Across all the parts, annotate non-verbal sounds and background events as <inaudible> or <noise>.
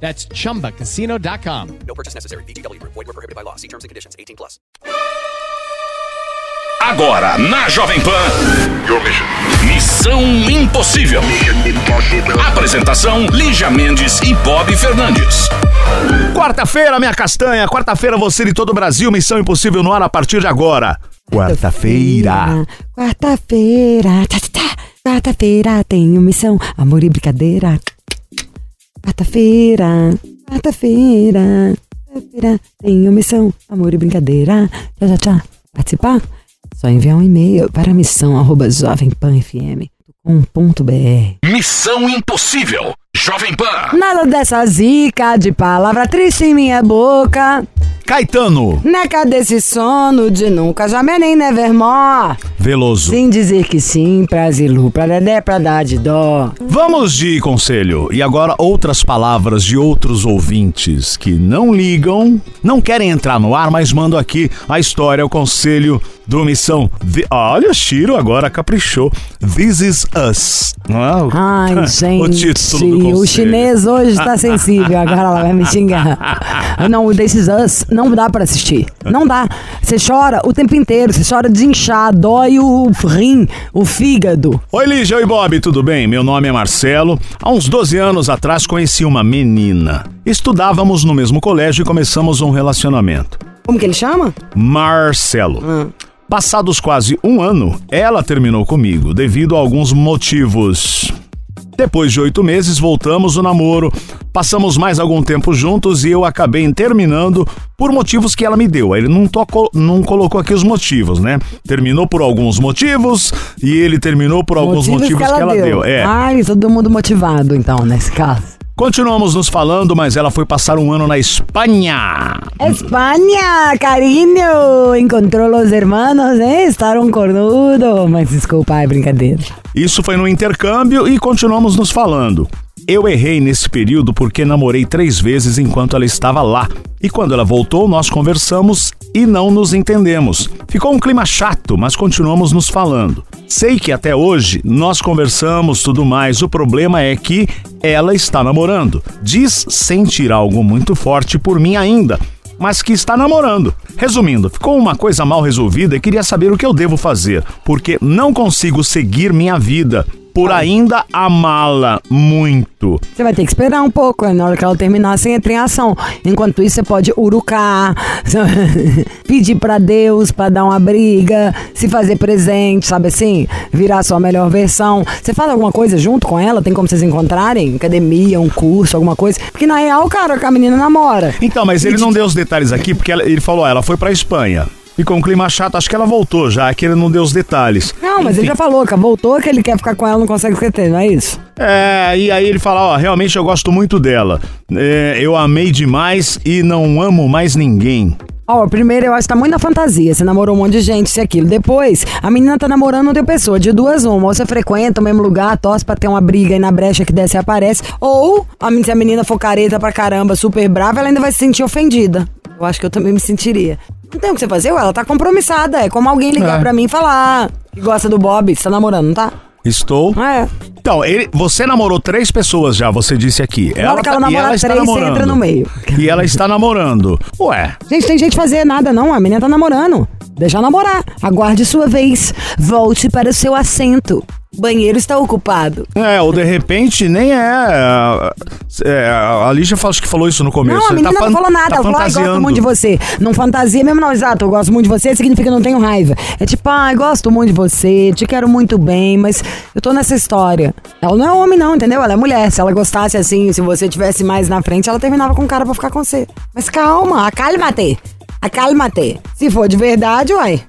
That's chumbacasino.com. No purchase necessary. VGW Group. Void were prohibited by law. See terms and conditions. 18 plus. Agora, na Jovem Pan. Missão Impossível. Apresentação: Lígia Mendes e Bob Fernandes. Quarta-feira, minha castanha. Quarta-feira, você de todo o Brasil. Missão Impossível no ar a partir de agora. Quarta-feira. Quarta-feira. Tá, tá, tá. Quarta-feira tenho missão, amor e brincadeira. Quarta-feira. Quarta-feira. Quarta-feira tenho missão, amor e brincadeira. Tchau, tchau, tchau. Participar? Só enviar um e-mail para missão arroba jovempanfm.com.br. Missão Impossível. Jovem Pan. Nada dessa zica de palavra triste em minha boca. Caetano. Neca desse sono de nunca jamais nem nevermore. Veloso. Sem dizer que sim, pra Zilu, pra Dedé, pra dar de dó. Vamos de conselho. E agora outras palavras de outros ouvintes que não ligam, não querem entrar no ar, mas mandam aqui a história, o conselho do Missão. The- Olha, Shiro agora caprichou. This is us. Não é? o- Ai, <laughs> o gente, título do o chinês hoje está <laughs> sensível, agora ela vai me xingar. Não, o This Is Us não dá pra assistir. Não dá. Você chora o tempo inteiro, você chora de inchar, dói o rim, o fígado. Oi, Lígia, oi, Bob, tudo bem? Meu nome é Marcelo. Há uns 12 anos atrás conheci uma menina. Estudávamos no mesmo colégio e começamos um relacionamento. Como que ele chama? Marcelo. Passados quase um ano, ela terminou comigo devido a alguns motivos. Depois de oito meses, voltamos o namoro. Passamos mais algum tempo juntos e eu acabei terminando por motivos que ela me deu. Ele não, tocou, não colocou aqui os motivos, né? Terminou por alguns motivos e ele terminou por alguns motivos, que ela, deu. É. Ai, todo mundo motivado, então, nesse caso. Continuamos nos falando, mas ela foi passar um ano na Espanha. Espanha, carinho! Encontrou os hermanos, eh? Estaram cornudo. Mas desculpa, é brincadeira. Isso foi no intercâmbio e continuamos nos falando. Eu errei nesse período porque namorei três vezes enquanto ela estava lá. E quando ela voltou, nós conversamos e não nos entendemos. Ficou um clima chato, mas continuamos nos falando. Sei que até hoje nós conversamos tudo mais. O problema é que ela está namorando. Diz sentir algo muito forte por mim ainda mas que está namorando. Resumindo, ficou uma coisa mal resolvida e queria saber o que eu devo fazer, porque não consigo seguir minha vida por ainda amá-la muito. Você vai ter que esperar um pouco, né? na hora que ela terminar, você entra em ação. Enquanto isso, você pode urucar, <laughs> pedir pra Deus pra dar uma briga, se fazer presente, sabe assim? Virar sua melhor versão. Você faz alguma coisa junto com ela? Tem como vocês encontrarem? Academia, um curso, alguma coisa? Porque na real, cara, que a menina namora. Então, mas ele não deu os detalhes aqui, porque ela- ele falou, ela foi pra Espanha. Ficou um clima chato, acho que ela voltou já, que ele não deu os detalhes. Não, mas ele já falou que voltou, que ele quer ficar com ela, não consegue esquecer, não é isso? É, e aí ele fala, ó, realmente eu gosto muito dela. É, eu amei demais e não amo mais ninguém. Ó, primeiro eu acho que tá muito na fantasia. Você namorou um monte de gente, isso e aquilo. Depois, a menina tá namorando outra pessoa. De duas, uma. Ou você frequenta o mesmo lugar, torce pra ter uma briga e na brecha que desce e aparece. Ou, a men- se a menina for careta pra caramba, super brava, ela ainda vai se sentir ofendida. Eu acho que eu também me sentiria. Não tem o que você fazer, ué, ela tá compromissada. É como alguém ligar É. pra mim e falar que gosta do Bob. Você tá namorando, não tá? Estou. É. Então, ele, você namorou três pessoas já, você disse aqui. Na hora que ela tá- e namora está três, você namorando. entra no meio. E ela está namorando. Ué, Gente, tem gente fazer nada, não. A menina tá namorando. Deixa ela namorar. Aguarde sua vez. Volte para o seu assento. Banheiro está ocupado. é, ou de repente nem é. é a Lígia fala- acho que falou isso no começo. Não, a menina tá não falou nada. Tá ela falou, ai, gosto muito de você. Não fantasia mesmo, não, exato. Eu gosto muito de você, significa que eu não tenho raiva. É tipo, ai, gosto muito de você, te quero muito bem, mas eu tô nessa história. Ela não é homem, não, entendeu? Ela é mulher. Se ela gostasse assim, se você tivesse mais na frente, ela terminava com o cara pra ficar com você. Mas calma, acalma-te. Acalma-te. Se for de verdade, uai,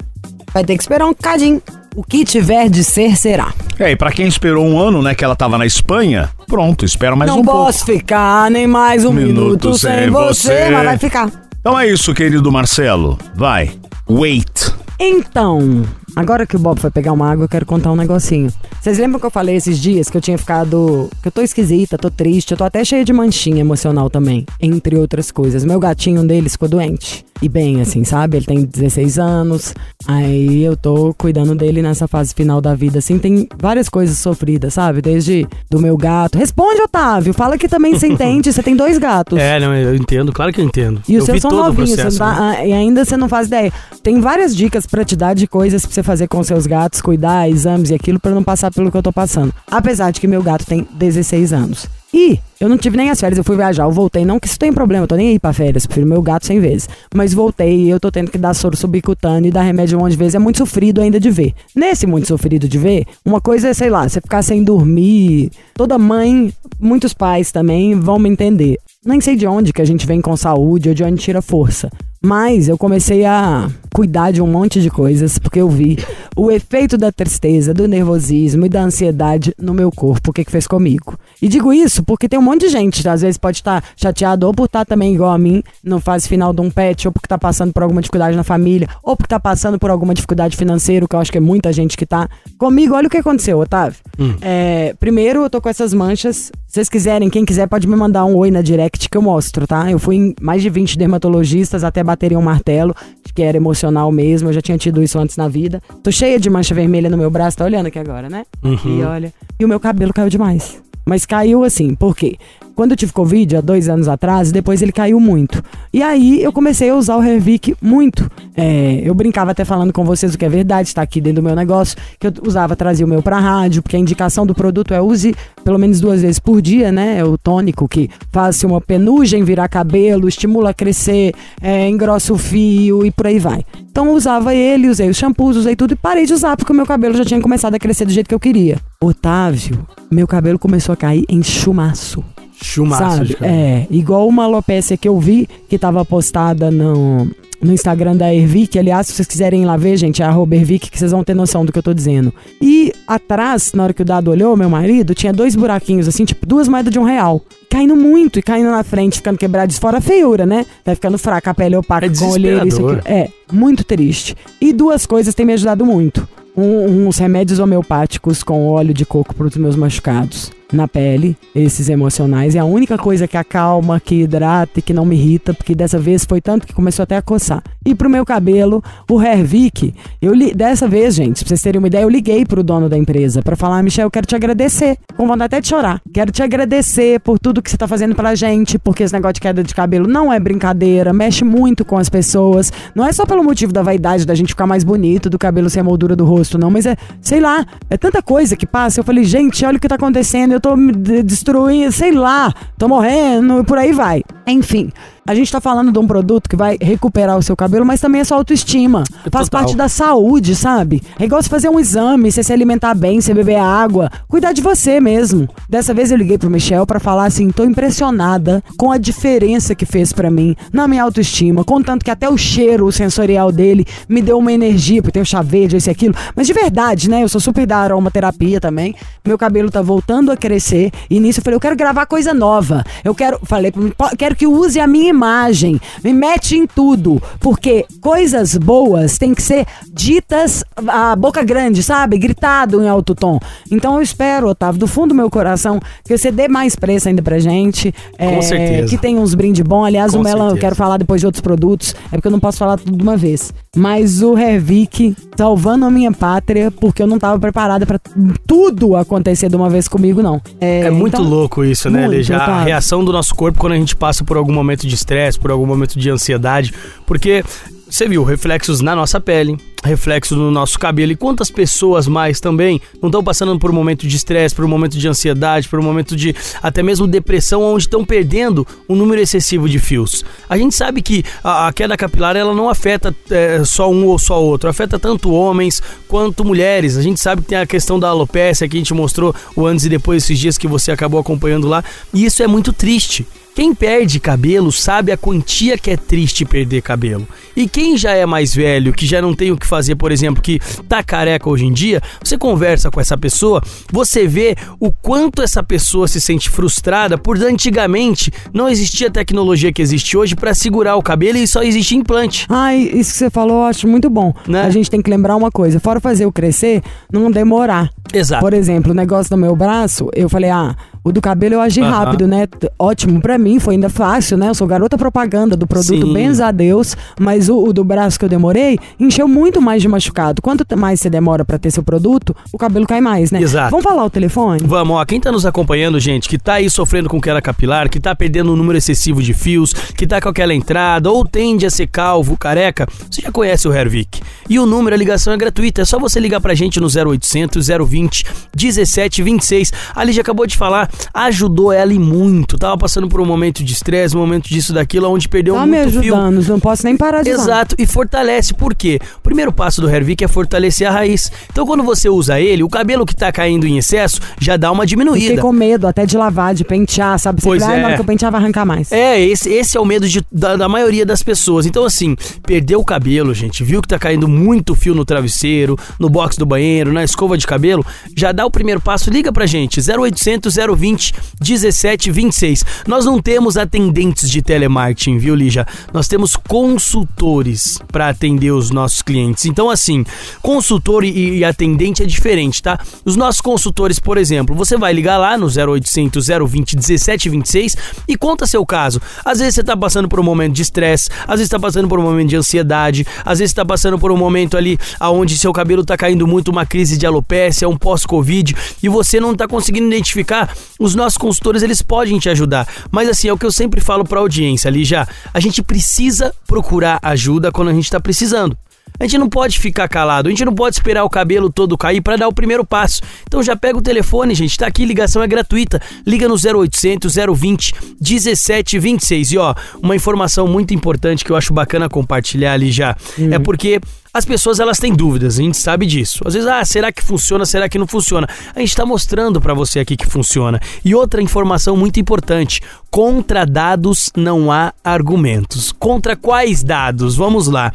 vai ter que esperar um cadinho. O que tiver de ser, será. É, e pra quem esperou um ano, né, que ela tava na Espanha, pronto, espera mais não um pouco. posso ficar nem mais um minuto, sem você, mas vai ficar. Então é isso, querido Marcelo. Vai. Wait. Então, agora que o Bob foi pegar uma água, eu quero contar um negocinho. Vocês lembram que eu falei esses dias que eu tinha ficado. que eu tô esquisita, tô triste, eu tô até cheia de manchinha emocional também, entre outras coisas. Meu gatinho, um deles, ficou doente. E bem, assim, sabe? Ele tem 16 anos, aí eu tô cuidando dele nessa fase final da vida, assim. Tem várias coisas sofridas, sabe? Desde do meu gato. Responde, Otávio, fala que também você entende, você tem dois gatos. É, não, eu entendo, claro que eu entendo. E os seus são novinhos, processo, né? e ainda você não faz ideia. Tem várias dicas pra te dar de coisas pra você fazer com seus gatos, cuidar, exames e aquilo, pra não passar pelo que eu tô passando. Apesar de que meu gato tem 16 anos. E eu não tive nem as férias, eu fui viajar, eu voltei. Não que isso tem problema, eu tô nem aí pra férias, prefiro meu gato 100 vezes. Mas voltei e eu tô tendo que dar soro subcutâneo e dar remédio um monte de vezes. É muito sofrido ainda de ver. Nesse muito sofrido de ver, uma coisa é, sei lá, você ficar sem dormir. Toda mãe, muitos pais também vão me entender. Nem sei de onde que a gente vem com saúde ou de onde tira força. Mas eu comecei a cuidar de um monte de coisas, porque eu vi o efeito da tristeza, do nervosismo e da ansiedade no meu corpo, o que, que fez comigo. E digo isso porque tem um monte de gente, às vezes pode estar chateado ou por estar também igual a mim, no fase final de um pet, ou porque tá passando por alguma dificuldade na família, ou porque tá passando por alguma dificuldade financeira, que eu acho que é muita gente que tá. Comigo, olha o que aconteceu, Otávio. É, primeiro, eu tô com essas manchas. Se vocês quiserem, quem quiser pode me mandar um oi na direct que eu mostro, tá? Eu fui em mais de 20 dermatologistas até baterem um martelo, que era emocional mesmo. Eu já tinha tido isso antes na vida. Tô cheia de mancha vermelha no meu braço, tá olhando aqui agora, né? E olha. E o meu cabelo caiu demais. Mas caiu assim, por quê? Quando eu tive Covid, há dois anos atrás, depois ele caiu muito. E aí eu comecei a usar o Hervik muito. É, eu brincava até falando com vocês o que é verdade, está aqui dentro do meu negócio, que eu usava, trazia o meu pra rádio, porque a indicação do produto é use pelo menos duas vezes por dia, né? É o tônico que faz uma penugem virar cabelo, estimula a crescer, é, engrossa o fio e por aí vai. Então eu usava ele, usei os shampoos, usei tudo e parei de usar porque o meu cabelo já tinha começado a crescer do jeito que eu queria. Otávio, meu cabelo começou a cair em chumaço. Chumaço Sabe? É, igual uma alopécia que eu vi, que tava postada no, no Instagram da Ervic. Aliás, se vocês quiserem ir lá ver, gente, é arroba Ervic, que vocês vão ter noção do que eu tô dizendo. E atrás, na hora que o dado olhou, meu marido, tinha dois buraquinhos, assim, tipo duas moedas de um real. Caindo muito e caindo na frente, ficando quebrado de fora, a feiura, né? Vai ficando fraca, a pele opaca É com olheira, isso aqui. É, muito triste. E duas coisas têm me ajudado muito. Um- uns remédios homeopáticos com óleo de coco para os meus machucados na pele, esses emocionais. É a única coisa que acalma, que hidrata e que não me irrita, porque dessa vez foi tanto que começou até a coçar. E pro meu cabelo, o Hervik, eu li, dessa vez, gente, pra vocês terem uma ideia, eu liguei pro dono da empresa para falar, Michel, eu quero te agradecer. Com vontade até de chorar. Quero te agradecer por tudo que você tá fazendo pra gente, porque esse negócio de queda de cabelo não é brincadeira, mexe muito com as pessoas. Não é só pelo motivo da vaidade, da gente ficar mais bonito, do cabelo ser a moldura do rosto, não, mas é, sei lá, é tanta coisa que passa. Eu falei, gente, olha o que tá acontecendo, eu tô me de- destruindo, sei lá, tô morrendo e por aí vai. Enfim. A gente tá falando de um produto que vai recuperar o seu cabelo, mas também é sua autoestima. Faz Total. parte da saúde, sabe? É igual você fazer um exame, você se alimentar bem, você beber água, cuidar de você mesmo. Dessa vez eu liguei pro Michel pra falar assim, tô impressionada com a diferença que fez pra mim na minha autoestima, contanto que até o cheiro o sensorial dele me deu uma energia, porque tem o chá verde, esse e aquilo. Mas de verdade, né? Eu sou super da aromaterapia também. Meu cabelo tá voltando a crescer e nisso eu falei, eu quero gravar coisa nova. Eu quero, falei, quero que use a minha imagem, me mete em tudo, porque coisas boas têm que ser ditas a boca grande, sabe? Gritado em alto tom. Então eu espero, Otávio, do fundo do meu coração, que você dê mais preço ainda pra gente. é, certeza. Que tem uns brindes bons. Aliás, Com o Melon eu quero falar depois de outros produtos, é porque eu não posso falar tudo de uma vez. Mas o Hervik salvando a minha pátria, porque eu não tava preparada pra tudo acontecer de uma vez comigo, não. É muito então- louco isso, né, Muito, Leja? A reação do nosso corpo quando a gente passa por algum momento de estresse, por algum momento de ansiedade. Porque você viu reflexos na nossa pele, reflexos no nosso cabelo. E quantas pessoas mais também não estão passando por um momento de estresse, por um momento de ansiedade, por um momento de até mesmo depressão, onde estão perdendo um número excessivo de fios. A gente sabe que a, a queda capilar ela não afeta é, só um ou só outro, afeta tanto homens quanto mulheres. A gente sabe que tem a questão da alopécia que a gente mostrou o antes e depois esses dias que você acabou acompanhando lá. E isso é muito triste. Quem perde cabelo sabe a quantia que é triste perder cabelo. E quem já é mais velho, que já não tem o que fazer, por exemplo, que tá careca hoje em dia, você conversa com essa pessoa, você vê o quanto essa pessoa se sente frustrada por antigamente não existia a tecnologia que existe hoje para segurar o cabelo e só existe implante. Ai, isso que você falou, eu acho muito bom. Né? A gente tem que lembrar uma coisa: fora fazer o crescer, não demorar. Exato. Por exemplo, o negócio do meu braço, eu falei, ah, o do cabelo eu agi Aham. rápido, né? Ótimo pra mim, foi ainda fácil, né? Eu sou garota propaganda do produto, Sim. bens a Deus. Mas o, o do braço que eu demorei, encheu muito mais de machucado. Quanto mais você demora pra ter seu produto, o cabelo cai mais, né? Exato. Vamos falar o telefone? Vamos, ó, quem tá nos acompanhando, gente, que tá aí sofrendo com queda capilar, que tá perdendo um número excessivo de fios, que tá com aquela entrada, ou tende a ser calvo, careca, você já conhece o Hervik. E o número, a ligação é gratuita, é só você ligar pra gente no 0800 020 1726. A Lígia acabou de falar, ajudou ela e muito, tava passando por um momento de estresse, um momento disso, daquilo, onde perdeu Tá me muito fio. ajudando, não posso nem parar de usar. Exato, e fortalece. Por quê? O primeiro passo do Hervik é fortalecer a raiz. Então, quando você usa ele, o cabelo que tá caindo em excesso já dá uma Fiquei diminuída. com medo até de lavar, de pentear, sabe? Você Pois fala, "Ai, é. na hora que eu pentear vai arrancar mais. É, esse, esse é o medo de- da, da maioria das pessoas. Então, assim, perdeu o cabelo, gente, viu que tá caindo muito fio no travesseiro, no box do banheiro, na escova de cabelo, já dá o primeiro passo, liga pra gente, 0800 020 1726. Nós não temos atendentes de telemarketing, viu, Lígia? Nós temos consultores pra atender os nossos clientes. Então, assim, consultor e, e atendente é diferente, tá? Os nossos consultores, por exemplo, você vai ligar lá no 0800 020 1726 e conta seu caso. Às vezes você tá passando por um momento de estresse, às vezes tá passando por um momento de ansiedade, às vezes tá passando por um momento ali aonde seu cabelo tá caindo muito, uma crise de alopécia, um pós-covid e você não tá conseguindo identificar. Os nossos consultores, eles podem te ajudar. Mas assim, é o que eu sempre falo pra audiência ali já. A gente precisa procurar ajuda quando a gente tá precisando. A gente não pode ficar calado, a gente não pode esperar o cabelo todo cair para dar o primeiro passo. Então já pega o telefone, gente, tá aqui, ligação é gratuita. Liga no 0800 020 1726. E ó, uma informação muito importante que eu acho bacana compartilhar ali já, é porque as pessoas elas têm dúvidas, a gente sabe disso. Às vezes, ah, será que funciona, será que não funciona? A gente está mostrando para você aqui que funciona. E outra informação muito importante: contra dados não há argumentos. Contra quais dados? Vamos lá.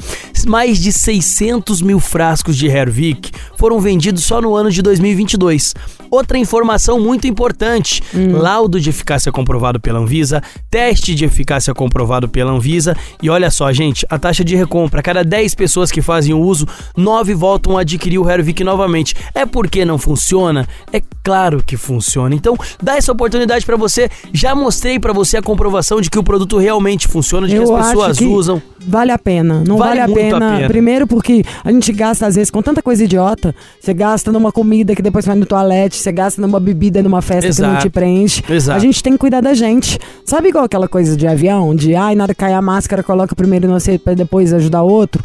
Mais de 600 mil frascos de Hervik foram vendidos só no ano de 2022. Outra informação muito importante: laudo de eficácia comprovado pela Anvisa, teste de eficácia comprovado pela Anvisa. E olha só, gente, a taxa de recompra: cada 10 pessoas que fazem o uso, 9 voltam a adquirir o Hervik novamente. É porque não funciona? É claro que funciona. Então, dá essa oportunidade para você. Já mostrei para você a comprovação de que o produto realmente funciona, de que Eu as pessoas que usam. Vale a pena. Não Vale vale, a, muito a pena. pena. Primeiro porque a gente gasta, às vezes, com tanta coisa idiota. Você gasta numa comida que depois vai no toalete, você gasta numa bebida numa festa que não Exato. te preenche. Exato. A gente tem que cuidar da gente. Sabe igual aquela coisa de avião? De ai, na hora que cair a máscara, coloca primeiro no pra depois ajudar outro.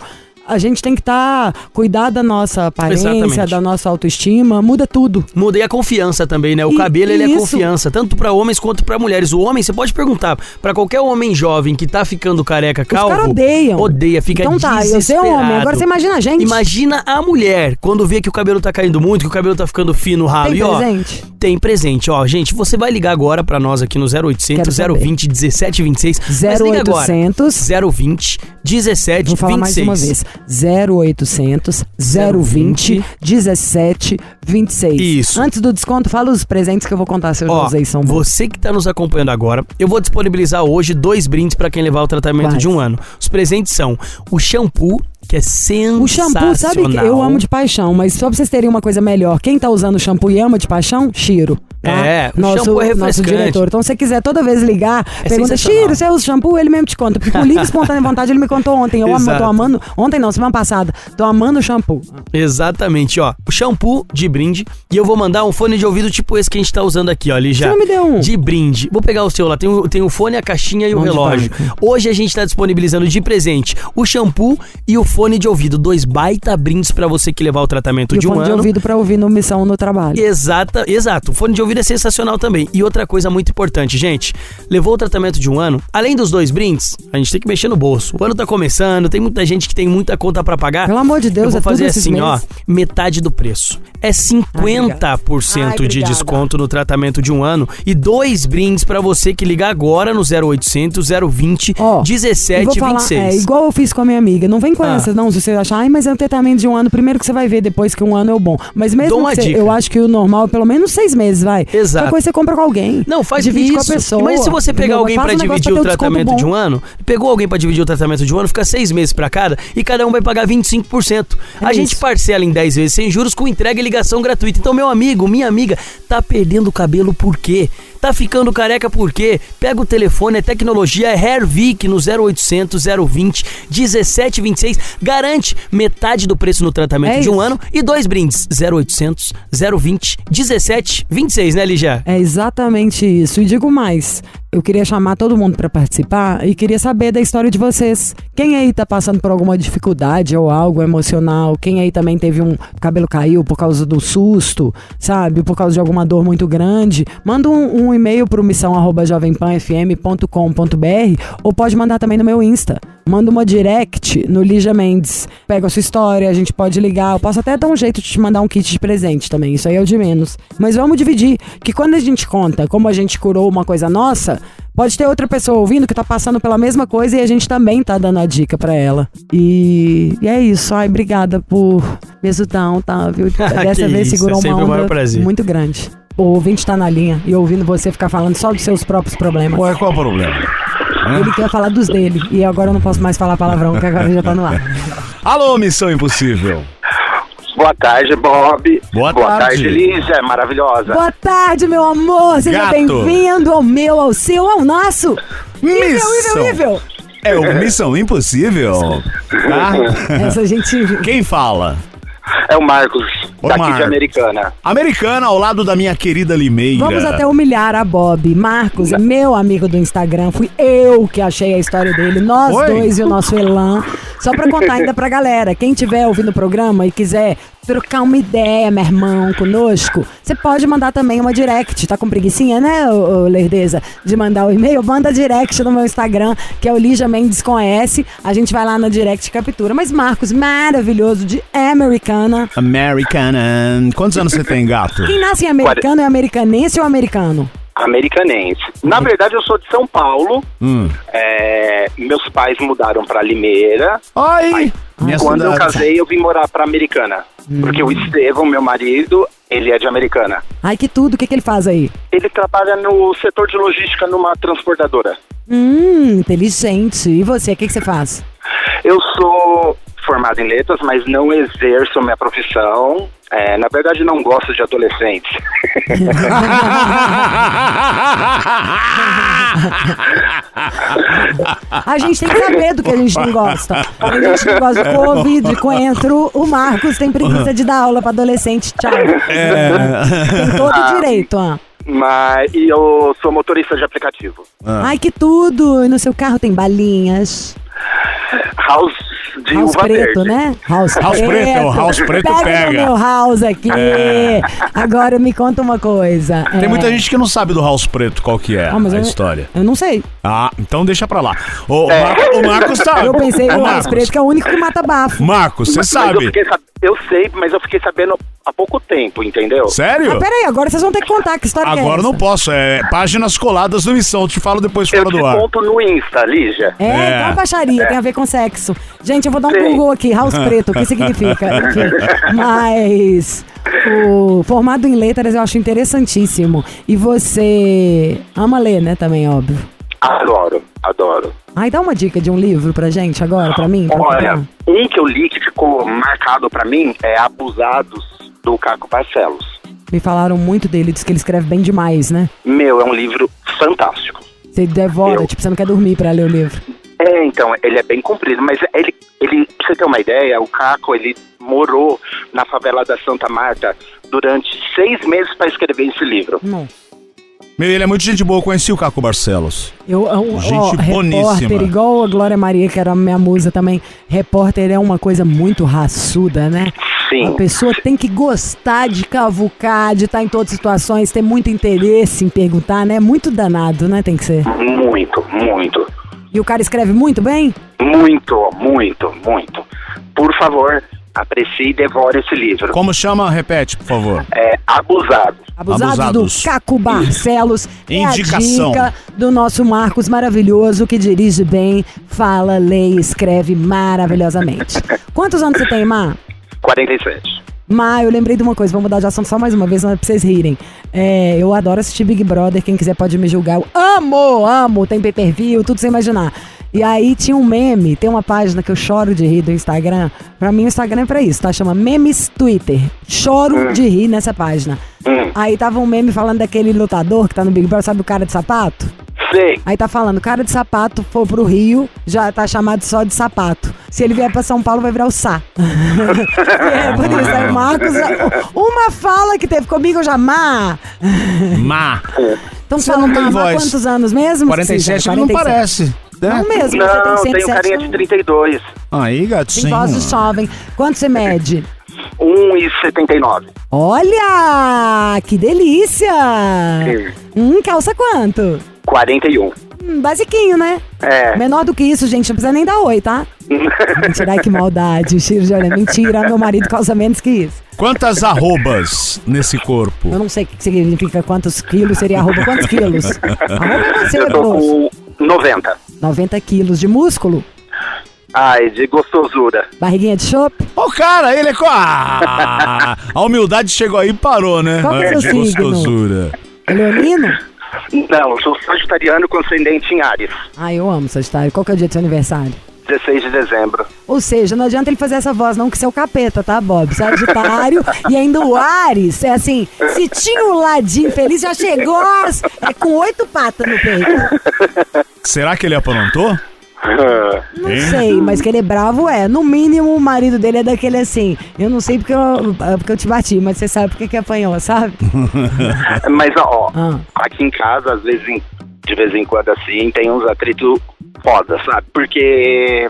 A gente tem que estar cuidar da nossa aparência, Exatamente. da nossa autoestima, muda tudo. Muda e a confiança também, né? O E- cabelo ele é isso. confiança, tanto pra homens quanto pra mulheres. O homem, você pode perguntar pra qualquer homem jovem que tá ficando careca, calvo, caras odeiam. odeia, fica Então tá, eu sei homem, desesperado. agora você imagina a gente. Imagina a mulher quando vê que o cabelo tá caindo muito, que o cabelo tá ficando fino, ralo. Tem e ó, presente? tem presente, ó. Gente, você vai ligar agora pra nós aqui no 0800 Quero saber. 020 1726. Mas liga agora. 0800 020 1726. Vou falar mais uma vez. 0800 020 17 26. Isso. Antes do desconto, fala os presentes que eu vou contar se eu já Ó, usei são bons. você que tá nos acompanhando agora, eu vou disponibilizar hoje dois brindes pra quem levar o tratamento Quais? de um ano. Os presentes são o shampoo, que é sensacional. O shampoo, sabe que eu amo de paixão, mas só pra vocês terem uma coisa melhor, quem tá usando shampoo e ama de paixão, Chiro. Tá? É, o nosso, shampoo é nosso diretor. Então, se você quiser toda vez ligar, É pergunta. Chiro, você usa shampoo? Ele mesmo te conta. Porque por livre <laughs> espontânea vontade, ele me contou ontem. Eu amo, tô amando. Ontem não, semana passada. Tô amando o shampoo. Exatamente, ó. O shampoo de brinde. E eu vou mandar um fone de ouvido tipo esse que a gente tá usando aqui, ó, ali já. Você não me deu um? De brinde. Vou pegar o seu lá. Tem o, tem o fone, a caixinha e o relógio. Hoje a gente tá disponibilizando de presente o shampoo e o fone de ouvido. Dois baita brindes pra você que levar o tratamento E o de um fone de ouvido pra ouvir no Missão no Trabalho. Exata, exato. O fone de ouvido resolvido é sensacional também. E outra coisa muito importante, gente, levou o tratamento de um ano, além dos dois brindes, a gente tem que mexer no bolso. O ano tá começando, tem muita gente que tem muita conta pra pagar. Pelo amor de Deus, Eu vou é fazer assim, ó, metade do preço. É 50% Ai, de obrigada. desconto no tratamento de um ano e dois brindes pra você que ligar agora no 0800 020 Ó, e 17 vou falar, 26. É igual eu fiz com a minha amiga. Não vem com Ah. essa, não. Se você achar, ai, mas é um tratamento de um ano. Primeiro que você vai ver depois que um ano é o bom. Mas mesmo Dou uma você, dica. eu acho que o normal é pelo menos seis meses, vai. Exato. Qualquer coisa você compra com alguém. Não, faz Divide isso. com a pessoa. Mas se você pegar entendeu? alguém Faz pra um dividir o um desconto tratamento de um ano, pegou alguém pra dividir o tratamento de um ano, fica seis meses pra cada e cada um vai pagar 25%. a É gente isso. parcela em 10 vezes sem juros com entrega e ligação gratuita. Então, meu amigo, minha amiga, tá perdendo o cabelo por quê? Tá ficando careca por quê? Pega o telefone, é tecnologia, é Hairvic no 0800 020 1726. Garante metade do preço no tratamento É de um isso. ano e dois brindes. 0800 020 1726, né, Lígia? É exatamente isso. E digo mais. Eu queria chamar todo mundo pra participar e queria saber da história de vocês. Quem aí tá passando por alguma dificuldade ou algo emocional? Quem aí também teve um cabelo caiu por causa do susto, sabe? Por causa de alguma dor muito grande? Manda um, um e-mail pro missão@jovempanfm.com.br ou pode mandar também no meu Insta. Manda uma direct no Lígia Mendes. Pega a sua história, a gente pode ligar. Eu posso até dar um jeito de te mandar um kit de presente também. Isso aí é o de menos. Mas vamos dividir. Que quando a gente conta como a gente curou uma coisa nossa, pode ter outra pessoa ouvindo que tá passando pela mesma coisa e a gente também tá dando a dica pra ela. E, e é isso. Ai, obrigada por me ajudar, tá? Viu? <laughs> Dessa Que vez isso, segurou é uma o maior onda prazer. muito grande. O ouvinte tá na linha e ouvindo você ficar falando só dos seus próprios problemas. Ué, qual o problema? Ele quer falar dos dele. E agora eu não posso mais falar palavrão, que agora já tá no ar. <laughs> Alô, Missão Impossível. Boa tarde, Bob. Boa tarde, tarde. Lígia, maravilhosa. Boa tarde, meu amor. Seja bem-vindo ao meu, ao seu, ao nosso. Missão. nível, nível. É o Missão Impossível. <laughs> Tá? Essa gente. Quem fala? É o Marcos, Ô, daqui Marcos. de Americana. Americana ao lado da minha querida Limeira. Vamos até humilhar a Bob. Marcos é meu amigo do Instagram. Fui eu que achei a história dele. Nós Oi. dois e o nosso Elan. Só pra contar ainda pra galera. Quem tiver ouvindo o programa e quiser trocar uma ideia, meu irmão, conosco, você pode mandar também uma direct. Tá com preguicinha, né, ô, ô, Lerdeza? De mandar o e-mail? Manda direct no meu Instagram, que é o Lígia Mendes S. A gente vai lá na direct captura. Mas Marcos, maravilhoso, de Americana. Americana. Quantos anos você tem, gato? Quem nasce em americano é americanense ou americano? Americanense. Na verdade, eu sou de São Paulo. Hum. É, meus pais mudaram pra Limeira. Oi! Minha Quando eu cidade. casei, eu vim morar pra Americana. Porque o Estevão, meu marido, ele é de Americana. Ai, que tudo. O que, que ele faz aí? Ele trabalha no setor de logística numa transportadora. Hum, inteligente. E você, o que, que você faz? Eu sou formado em letras, mas não exerço minha profissão. É, na verdade, não gosto de adolescentes. <laughs> A gente tem que saber do que a gente não gosta. A gente não gosta de couve, de coentro. O Marcos tem preguiça de dar aula pra adolescente. Tchau. Tem todo o direito, ó. Mas e eu sou motorista de aplicativo. Ai, que tudo. E no seu carro tem balinhas. House de House uva preto, verde. né? House, House preto, o House preto pega. pega. meu house aqui. Agora me conta uma coisa. Tem É, muita gente que não sabe do House Preto qual que é ah, mas a eu- história. Eu não sei. Ah, então deixa pra lá. O, Mar- o Marcos tá. Eu pensei no house preto, que é o único que mata bafo. Marcos, você Eu, sabe. sab- eu sei, mas eu fiquei sabendo há pouco tempo, entendeu? Sério? Ah, peraí, agora vocês vão ter que contar que história que é Agora essa. não posso. É páginas coladas do Missão. Eu te falo depois Eu fora do ar. conto no Insta, Lígia. É, É. igual a baixaria, tem a ver com sexo. Gente, eu vou dar um Sim. Google aqui, house <laughs> preto, o que significa? Enfim, mas o formado em letras eu acho interessantíssimo. E você ama ler, né, também, óbvio. Adoro, adoro. Ai, dá uma dica de um livro pra gente agora, pra mim. pra Olha, comprar. um que eu li que ficou marcado pra mim é Abusados, do Caco Barcelos. Me falaram muito dele, diz que ele escreve bem demais, né? Meu, é um livro fantástico. Você devora, Eu- tipo, você não quer dormir pra ler o livro. É, então, ele é bem comprido, mas ele, ele, pra você ter uma ideia, o Caco, ele morou na favela da Santa Marta durante seis meses para escrever esse livro. Não. Meu, ele é muito gente boa. Eu conheci o Caco Barcelos. Eu, eu Gente ó, boníssima. repórter, igual a Glória Maria, que era a minha musa também. Repórter é uma coisa muito raçuda, né? Sim. A pessoa tem que gostar de cavucar, de estar em todas as situações, ter muito interesse em perguntar, né? Muito danado, né? Tem que ser. Muito, muito. E o cara escreve muito bem? Muito, muito, muito. Por favor, aprecie e devore esse livro. Como chama? Repete, por favor. É Abusado. Abusados, Abusados. do Caco Barcelos. É a Indicação. dica do nosso Marcos maravilhoso, que dirige bem, fala, lê e escreve maravilhosamente. <laughs> Quantos anos você tem, Mar? 47. Mar, eu lembrei de uma coisa, vou mudar de assunto só mais uma vez, não é pra vocês rirem. É, eu adoro assistir Big Brother, quem quiser pode me julgar. Eu amo, amo, tem pay-per-view, tudo sem imaginar. E aí tinha um meme, tem uma página que eu choro de rir do Instagram. Pra mim o Instagram é pra isso, tá? Chama Memes Twitter. Choro de rir nessa página. Aí tava um meme falando daquele lutador que tá no Big Brother, sabe o cara de sapato? Sei. Aí tá falando, cara de sapato for pro Rio, já tá chamado só de sapato. Se ele vier pra São Paulo, vai virar o Sá. <laughs> é, por isso, aí o Marcos, uma fala que teve comigo, eu já, Má. Má. <laughs> Então Você fala, não tem Má, Má, voz. quantos anos mesmo? 47 Cícero? não parece. né? Não mesmo, Não, você tem tenho 107, carinha de não- 32. Aí, tem gatinho. voz de jovem. Quanto você mede? 1,79. Olha, que delícia! Hum, calça quanto? 41. Hum, basiquinho, né? É. Menor do que isso, gente, não precisa nem dar oi, tá? <laughs> Mentira, ai que maldade, Chiro de olha. Mentira, meu marido calça menos que isso. Quantas arrobas nesse corpo? Eu não sei o que significa quantos quilos seria arroba. Quantos quilos? <laughs> Arroba é você, Eu tô com 90. 90 quilos de músculo, Ai, de gostosura. barriguinha de chope. Ô, cara, ele é. co- Ah, a humildade chegou aí e parou, né? Qual que é o de seu signo? gostosura. Leonino? Não, eu sou sagitariano com ascendente em Ares. Ai, eu amo Sagitário. Qual que é o dia do seu aniversário? 16 de dezembro. Ou seja, não adianta ele fazer essa voz, não, que você é o capeta, tá, Bob? Sagitário e ainda o Ares. É assim, se tinha um ladinho feliz, já chegou é com oito patas no peito. Será que ele aprontou? <laughs> Não sei, mas que ele é bravo é. No mínimo, o marido dele é daquele assim. Eu não sei porque eu, porque eu te bati, mas você sabe porque que apanhou, sabe? <laughs> Mas, ó, Ah. aqui em casa, às vezes, de vez em quando, assim, tem uns atritos foda, sabe? Porque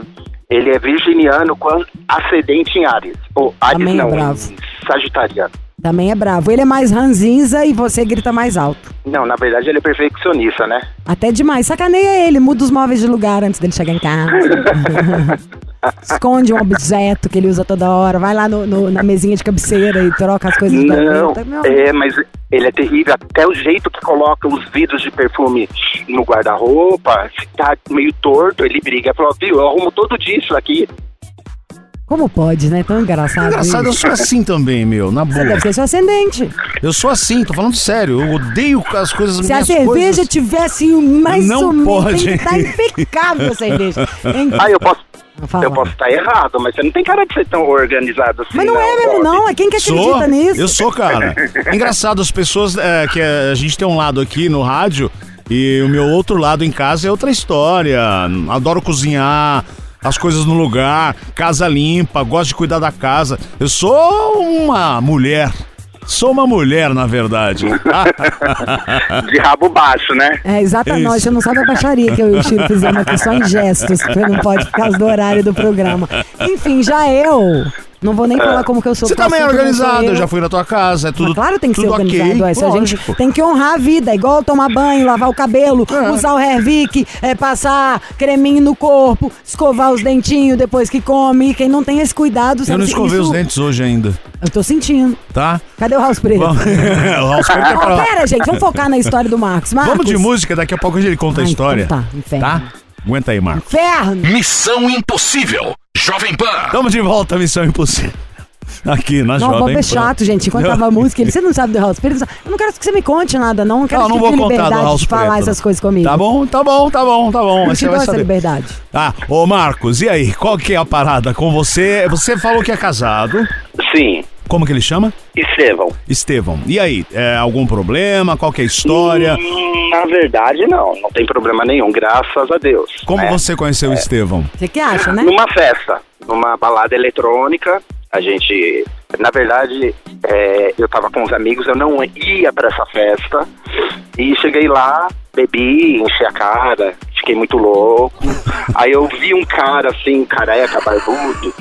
ele é virginiano com ascendente em Ares. Ou Ares Também é não, bravo. em sagitariano. Também é bravo. Ele é mais ranzinza e você grita mais alto. Não, na verdade ele é perfeccionista, né? Até demais. Sacaneia ele, muda os móveis de lugar antes dele chegar em casa. <laughs> Esconde um objeto que ele usa toda hora. Vai lá no, no- na mesinha de cabeceira e troca as coisas Não. Meu, é, mas ele é terrível. Até o jeito que coloca os vidros de perfume no guarda-roupa, se tá meio torto, ele briga. Falou, viu, eu arrumo todo isso aqui. Como pode, né? Tão engraçado. Engraçado, eu isso. sou assim também, meu, na Você boa. deve ser seu ascendente. Eu sou assim, tô falando sério. Eu odeio as coisas Se a cerveja coisas. tivesse mais Não ou pode. Estar impecável a cerveja. <laughs> Ah, eu posso, Fala. eu posso estar errado, mas você não tem cara de ser tão organizado assim. Mas não é mesmo, não. É quem que acredita Sou, nisso? eu sou, cara. É <laughs> engraçado, as pessoas é, que é, a gente tem um lado aqui no rádio e o meu outro lado em casa é outra história. Adoro cozinhar, as coisas no lugar, casa limpa, gosto de cuidar da casa. Eu sou uma mulher. Sou uma mulher, na verdade. <laughs> De rabo baixo, né? É, exatamente. Isso. Você não sabe a baixaria que eu e o Chiro fizemos aqui só em gestos, porque não pode por causa do horário do programa. Enfim, já eu. Não vou nem falar como que eu sou. Você também é não sou organizado, eu. eu já fui na tua casa, é tudo. Mas claro, tem que ser organizado. ok, ó, essa gente tem que honrar a vida, igual tomar banho, lavar o cabelo, É. usar o Hervik, é, passar creminho no corpo, escovar os dentinhos depois que come. Quem não tem esse cuidado, Eu sabe não que escovei isso- os dentes hoje ainda, Eu tô sentindo. tá? Cadê o House Preto? <laughs> O House Preto é Não, pra- pera, gente, vamos focar na história do Marcos. Marcos. Vamos de música, daqui a pouco ele conta a Ah, história. então tá, inferno. Tá? Aguenta aí, Marco. Inferno! Missão Impossível. Jovem Pan. Tamo de volta à Missão Impossível. Aqui na Não, o Jovem é Pan. chato, gente. Enquanto Não. tava a música, ele, você não sabe do House Preto. Eu não quero que você me conte nada, não. Não quero Não, não que vou tenha contar do liberdade House de falar Preto, essas não. coisas comigo. Tá bom, tá bom, tá bom, tá bom. Eu você dou vai essa saber. liberdade. Ah, ô Marcos, e aí? Qual que é a parada com você? Você falou que é casado. Sim. Como que ele chama? Estevão. Estevão. E aí, é algum problema? Qual que é a história? Hum, Na verdade, não. Não tem problema nenhum, graças a Deus. Como né? você conheceu o Estevão? Você que acha, né? Numa festa, numa balada eletrônica, a gente. Na verdade, é, eu tava com os amigos, eu não ia pra essa festa. E cheguei lá, bebi, enchi a cara, fiquei muito louco. Aí eu vi um cara assim, careca, barbudo.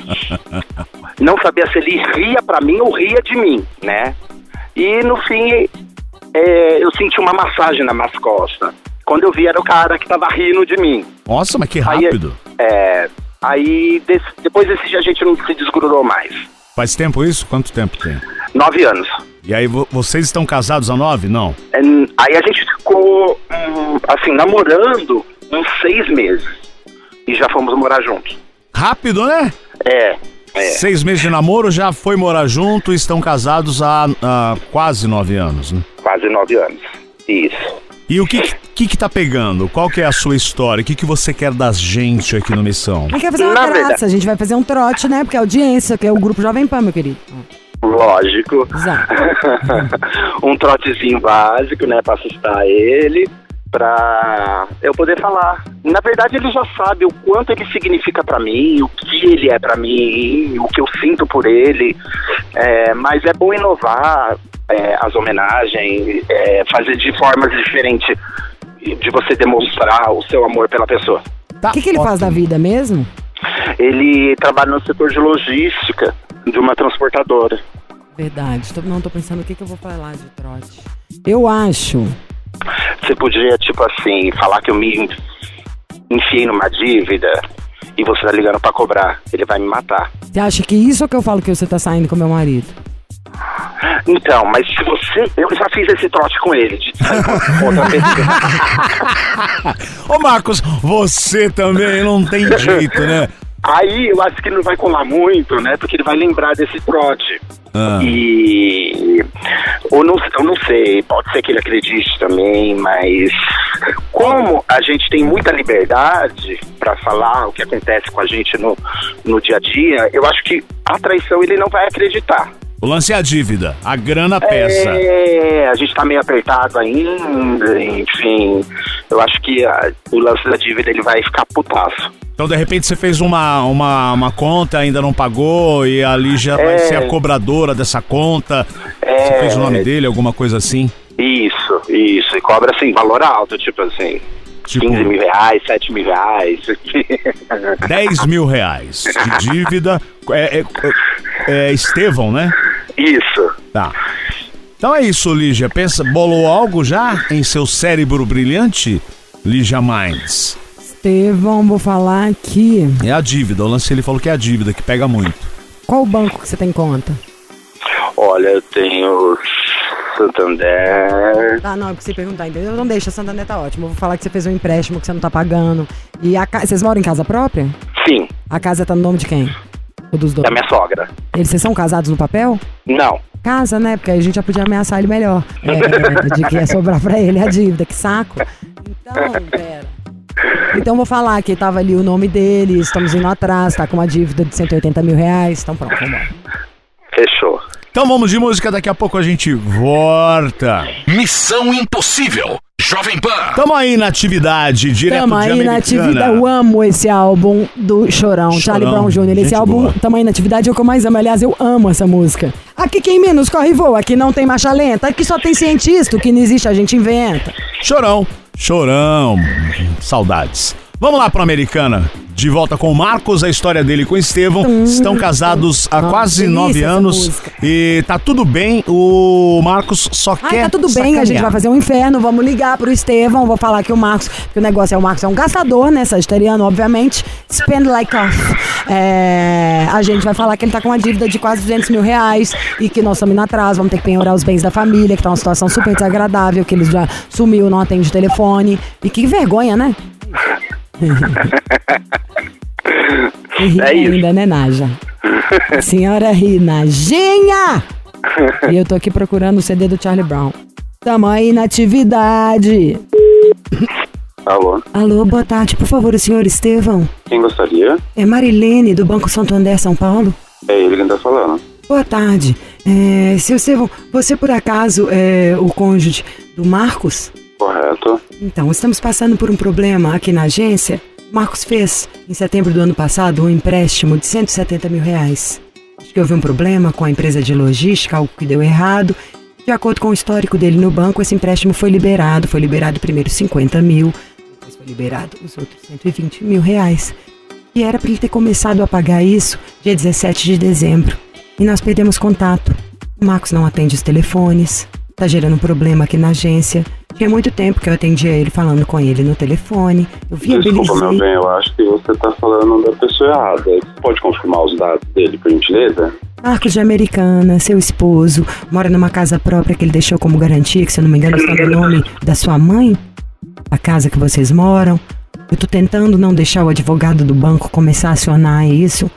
não sabia se ele ria pra mim ou ria de mim, né? E no fim, é, eu senti uma massagem nas minhas costas. Quando eu vi, era o cara que tava rindo de mim. Nossa, mas que Aí, rápido. é, aí desse- depois desse dia a gente não se desgrudou mais. Faz tempo isso? Quanto tempo tem? Nove anos. E aí, vo- vocês estão casados há nove? Não. É, Aí a gente ficou, hum, assim, namorando uns seis meses. E já fomos morar juntos. Rápido, né? É, é. Seis meses de namoro, já foi morar junto e estão casados há, há quase nove anos, né? Quase nove anos. Isso. E o que, que que tá pegando? Qual que é a sua história? O que que você quer da gente aqui no Missão? A gente quer fazer uma Na graça, verdade- a gente vai fazer um trote, né? Porque a audiência, que é o grupo Jovem Pan, meu querido. Lógico. Exato. <laughs> um trotezinho básico, né, pra assustar ele, pra eu poder falar. Na verdade, ele já sabe o quanto ele significa pra mim, o que ele é pra mim, o que eu sinto por ele. É, mas é bom inovar é, as homenagens, é, fazer de formas diferentes de você demonstrar o seu amor pela pessoa. Tá O que, que ele faz da vida mesmo? Ele trabalha no setor de logística de uma transportadora. Verdade. Tô- não, tô pensando o que, que eu vou falar de trote. Eu acho. Você podia, tipo assim, falar que eu me enfiei numa dívida e você tá ligando pra cobrar. Ele vai me matar. Você acha que isso é que eu falo que você tá saindo com meu marido? Então, mas se você. Eu já fiz esse trote com ele, de. <laughs> Ô Marcos, você também não tem jeito, né? Aí eu acho que não vai colar muito, né? Porque ele vai lembrar desse trote. Ah. E. Ou não, eu não sei, pode ser que ele acredite também, mas. Como a gente tem muita liberdade pra falar o que acontece com a gente no, no dia a dia, eu acho que a traição ele não vai acreditar. O lance é a dívida, a grana peça. É, a gente tá meio apertado ainda, enfim. Eu acho que a- o lance da dívida ele vai ficar putaço. Então, de repente, você fez uma, uma, uma conta, ainda não pagou, e ali já vai É. ser a cobradora dessa conta. Você É. fez o nome dele, alguma coisa assim? Isso, isso. E cobra assim, valor alto, tipo assim. Tipo- 15 mil reais, 7 mil reais. <laughs> 10 mil reais de dívida. É, é, é Estevão, né? Isso. Tá. Então é isso, Lígia. Pensa, bolou algo já em seu cérebro brilhante? Lígia Minds. Estevão, vou falar aqui. É a dívida. O lance ele falou que é a dívida, que pega muito. Qual banco que você tem conta? Olha, eu tenho Santander. Ah, não, é porque você perguntar, entendeu? Não deixa, Santander tá ótimo. Eu vou falar que você fez um empréstimo que você não tá pagando. E a ca... vocês moram em casa própria? Sim, A casa tá no nome de quem? Ou dos dois? da minha sogra. Eles, vocês são casados no papel? Não. Casa, né? Porque aí a gente já podia ameaçar ele melhor. <laughs> É, de que ia sobrar pra ele a dívida, que saco. Então, pera. Então vou falar que tava ali o nome dele, estamos indo atrás, tá com uma dívida de 180 mil reais. Então pronto, vambora. Fechou. Então vamos de música, daqui a pouco a gente volta. Missão Impossível. Jovem Pan. Tamo aí na atividade, direto Tamo de aí na atividade. Eu amo esse álbum do Chorão, Charlie Chorão, Brown Jr. Esse álbum, boa. Tamo aí na atividade, é o que eu mais amo. Aliás, eu amo essa música. Aqui quem menos corre e voa, aqui não tem marcha lenta, aqui só tem cientista, o que não existe a gente inventa. Chorão, chorão, saudades. Vamos lá para Americana. De volta com o Marcos, a história dele com o Estevão. Estão casados há quase nove anos. E tá tudo bem. O Marcos só Ai, quer. tá tudo bem, a gente sacanear. vai fazer um inferno, vamos ligar pro Estevão, vou falar que o Marcos, que o negócio é o Marcos é um gastador, né, sagitariano, obviamente, spend like off. É, a gente vai falar que ele tá com uma dívida de quase 200 mil reais e que nós estamos indo atrás, vamos ter que penhorar os bens da família, que tá uma situação super desagradável, que ele já sumiu, não atende o telefone. E que vergonha, né? E ri É isso. ainda, né, Naja? A senhora ri, Najinha! E eu tô aqui procurando o CD do Charlie Brown. Tamo aí na atividade. Alô? Alô, boa tarde. Por favor, o senhor Estevão. Quem gostaria? É Marilene, do Banco Santander, São Paulo. É ele quem tá falando. Boa tarde. É, seu Estevão, você por acaso é o cônjuge do Marcos? Correto. Então, estamos passando por um problema aqui na agência. Marcos fez, em setembro do ano passado, um empréstimo de 170 mil reais. Acho que houve um problema com a empresa de logística, algo que deu errado. De acordo com o histórico dele no banco, esse empréstimo foi liberado. Foi liberado primeiro 50 mil, depois foi liberado os outros 120 mil reais. E era pra ele ter começado a pagar isso dia 17 de dezembro. E nós perdemos contato. O Marcos não atende os telefones. Tá gerando um problema aqui na agência. Tinha muito tempo que eu atendia ele falando com ele no telefone. Eu Desculpa, meu bem, eu acho que você tá falando da pessoa errada. Você pode confirmar os dados dele, por gentileza? Marcos de Americana, seu esposo, mora numa casa própria que ele deixou como garantia, que se eu não me engano está no nome da sua mãe? A casa que vocês moram? Eu tô tentando não deixar o advogado do banco começar a acionar isso.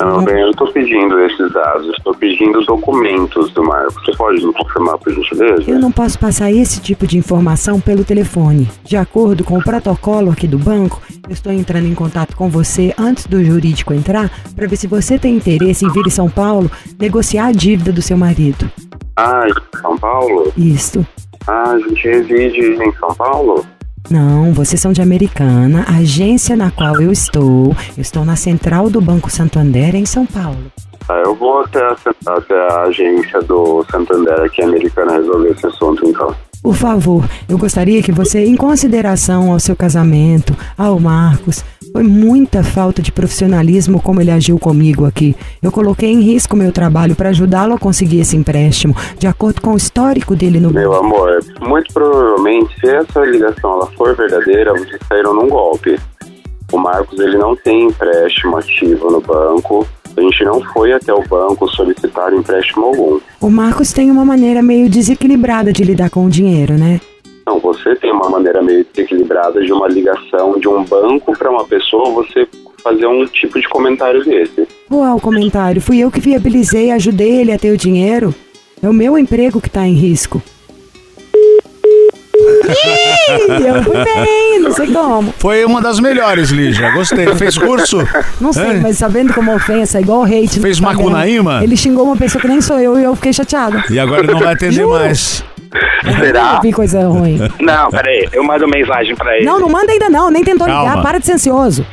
Não, bem, eu não tô pedindo esses dados, estou pedindo documentos do Marcos. Você pode me confirmar, por gentileza? Eu não posso passar esse tipo de informação pelo telefone. De acordo com o protocolo aqui do banco, eu estou entrando em contato com você antes do jurídico entrar para ver se você tem interesse em vir em São Paulo negociar a dívida do seu marido. Ah, em São Paulo? Isto. Ah, a gente reside em São Paulo? Não, vocês são de Americana, a agência na qual eu estou. Eu estou na central do Banco Santander em São Paulo. Ah, eu vou até a, até a agência do Santander aqui americana resolver esse assunto, então. Por favor, eu gostaria que você, em consideração ao seu casamento, ao Marcos, foi muita falta de profissionalismo como ele agiu comigo aqui. Eu coloquei em risco meu trabalho para ajudá-lo a conseguir esse empréstimo, de acordo com o histórico dele no Meu amor, muito provavelmente, se essa ligação ela for verdadeira, vocês saíram num golpe. O Marcos, ele não tem empréstimo ativo no banco. A gente não foi até o banco solicitar empréstimo algum. O Marcos tem uma maneira meio desequilibrada de lidar com o dinheiro, né? Não, você tem uma maneira meio desequilibrada de uma ligação de um banco para uma pessoa, você fazer um tipo de comentário desse. Qual o comentário? Fui eu que viabilizei, ajudei ele a ter o dinheiro. É o meu emprego que tá em risco. Ih, <laughs> eu fui bem, não sei como. Foi uma das melhores, Lígia. Gostei. <laughs> Fez curso? Não sei, É? mas sabendo como ofensa, igual hate. Fez. Macunaíma? Ele xingou uma pessoa que nem sou eu e eu fiquei chateada. E agora não vai atender Juro. mais. Será? Eu vi coisa ruim. Não, peraí, eu mando mensagem pra ele. Não, não manda ainda não, nem tentou ligar, Calma. para de ser ansioso.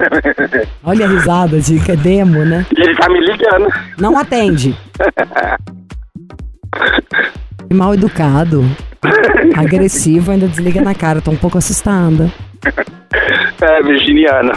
<laughs> Olha a risada de que é demo, né? E ele tá me ligando. Não atende. E <laughs> mal educado. Agressivo, ainda desliga na cara. Tô um pouco assustada. É, virginiano.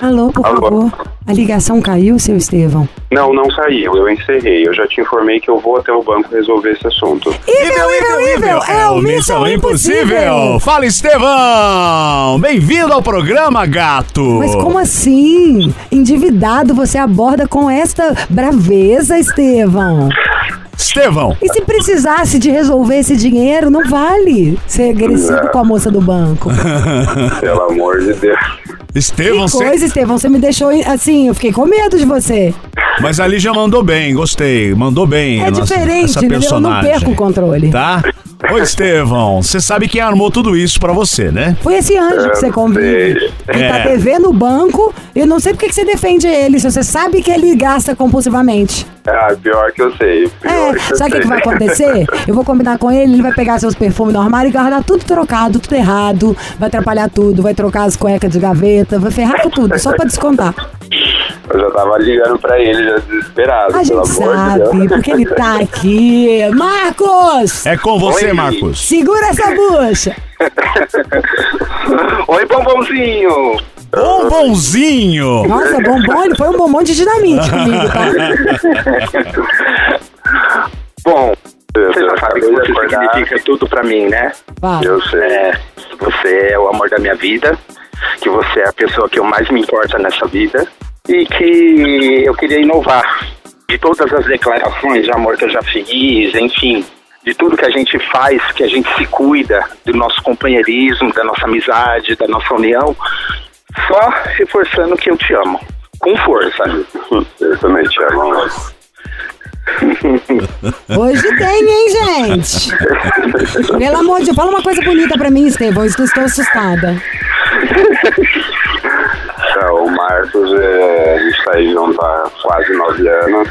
Alô, por Alô. favor. A ligação caiu, seu Estevão? Não, não saiu, eu encerrei. Eu já te informei que eu vou até o banco resolver esse assunto. Ível, ível, ível! É o Missão Impossível! Fala, Estevão! Bem-vindo ao programa, gato! Mas como assim? Endividado você aborda com esta braveza, Estevão? Estevão, E se precisasse de resolver esse dinheiro, não vale ser agressivo com a moça do banco. <laughs> Pelo amor de Deus. Estevão, Que você... coisa, Estevão, você me deixou assim, eu fiquei com medo de você. Mas ali já mandou bem, gostei. Mandou bem. É nossa- diferente, essa entendeu? Eu não personagem. perco o controle. Tá? Ô, Estevão, você sabe quem armou tudo isso pra você, né? Foi esse anjo que você convive. Ele tá É. devendo no banco. Eu não sei por que que você defende ele, se você sabe que ele gasta compulsivamente. Ah, pior que eu sei. Pior É, que eu sabe o que, que vai acontecer? Eu vou combinar com ele, ele vai pegar seus perfumes no armário e guardar tudo trocado, tudo errado, vai atrapalhar tudo, vai trocar as cuecas de gaveta, vai ferrar com tudo, só pra descontar. Eu já tava ligando pra ele, já desesperado, A pelo gente amor de sabe, Deus. porque ele tá aqui. Marcos! É com você, Oi. Marcos. Segura essa bucha! <laughs> Oi, bombonzinho. Bombonzinho! Nossa, bombom, ele foi um bombom de dinamite comigo, tá? <laughs> Bom, você já sabe que você acordar. significa tudo pra mim, né? Eu sei. É, você é o amor da minha vida, que você é a pessoa que eu mais me importa nessa vida e que eu queria inovar. De todas as declarações de amor que eu já fiz, enfim, de tudo que a gente faz, que a gente se cuida, do nosso companheirismo, da nossa amizade, da nossa união, só reforçando que eu te amo. Com força. <laughs> Eu também te amo. Hoje tem, hein, gente? Pelo amor de Deus, fala uma coisa bonita pra mim, Estevão. Eu estou assustada. Então, o Marcos, é, a gente tá aí junto há quase nove anos.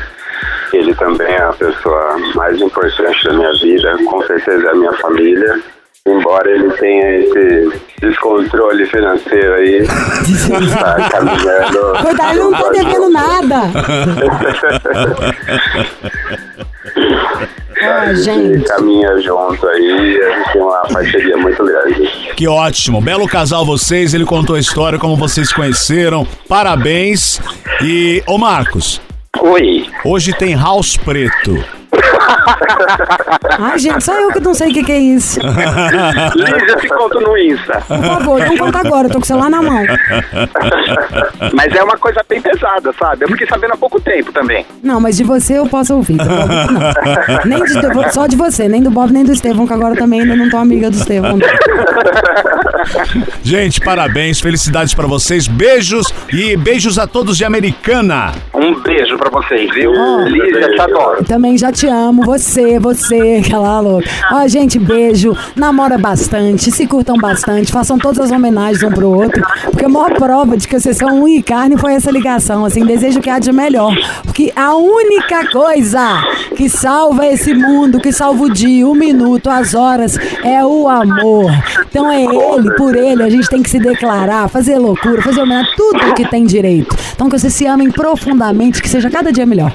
Ele também é a pessoa mais importante da minha vida, com certeza é a minha família. Embora ele tenha esse descontrole financeiro aí, <laughs> tá caminhando. Coitado, ele não tá devendo nada. <laughs> Ah, A gente gente. caminha junto aí, a gente tem uma parceria muito grande. Que ótimo. Belo casal vocês. Ele contou a história, como vocês conheceram. Parabéns. E, ô Marcos, Oi. hoje tem House Preto. <laughs> Ai, gente, só eu que não sei o que, que é isso. Lígia, te conto no Insta. Por favor, não conta agora, eu tô com o celular na mão. Mas é uma coisa bem pesada, sabe? Eu fiquei sabendo há pouco tempo também. Não, mas de você eu posso ouvir. do Bob, não. Nem de, só de você, nem do Bob, nem do Estevão, que agora também ainda não tô amiga do Estevão. Gente, parabéns, felicidades pra vocês. Beijos e beijos a todos de Americana. Um beijo pra vocês, viu? Oh. Lígia, te adoro. Também já te amo, você, você, aquela louca. Ó, gente, beijo, namora bastante, se curtam bastante, façam todas as homenagens um pro outro, porque a maior prova de que vocês são um e carne foi essa ligação, assim, desejo que há de melhor, porque a única coisa que salva esse mundo, que salva o dia, o minuto, as horas, é o amor. Então é ele, por ele, a gente tem que se declarar, fazer loucura, fazer homenagem, tudo que tem direito. Então que vocês se amem profundamente, que seja cada dia melhor.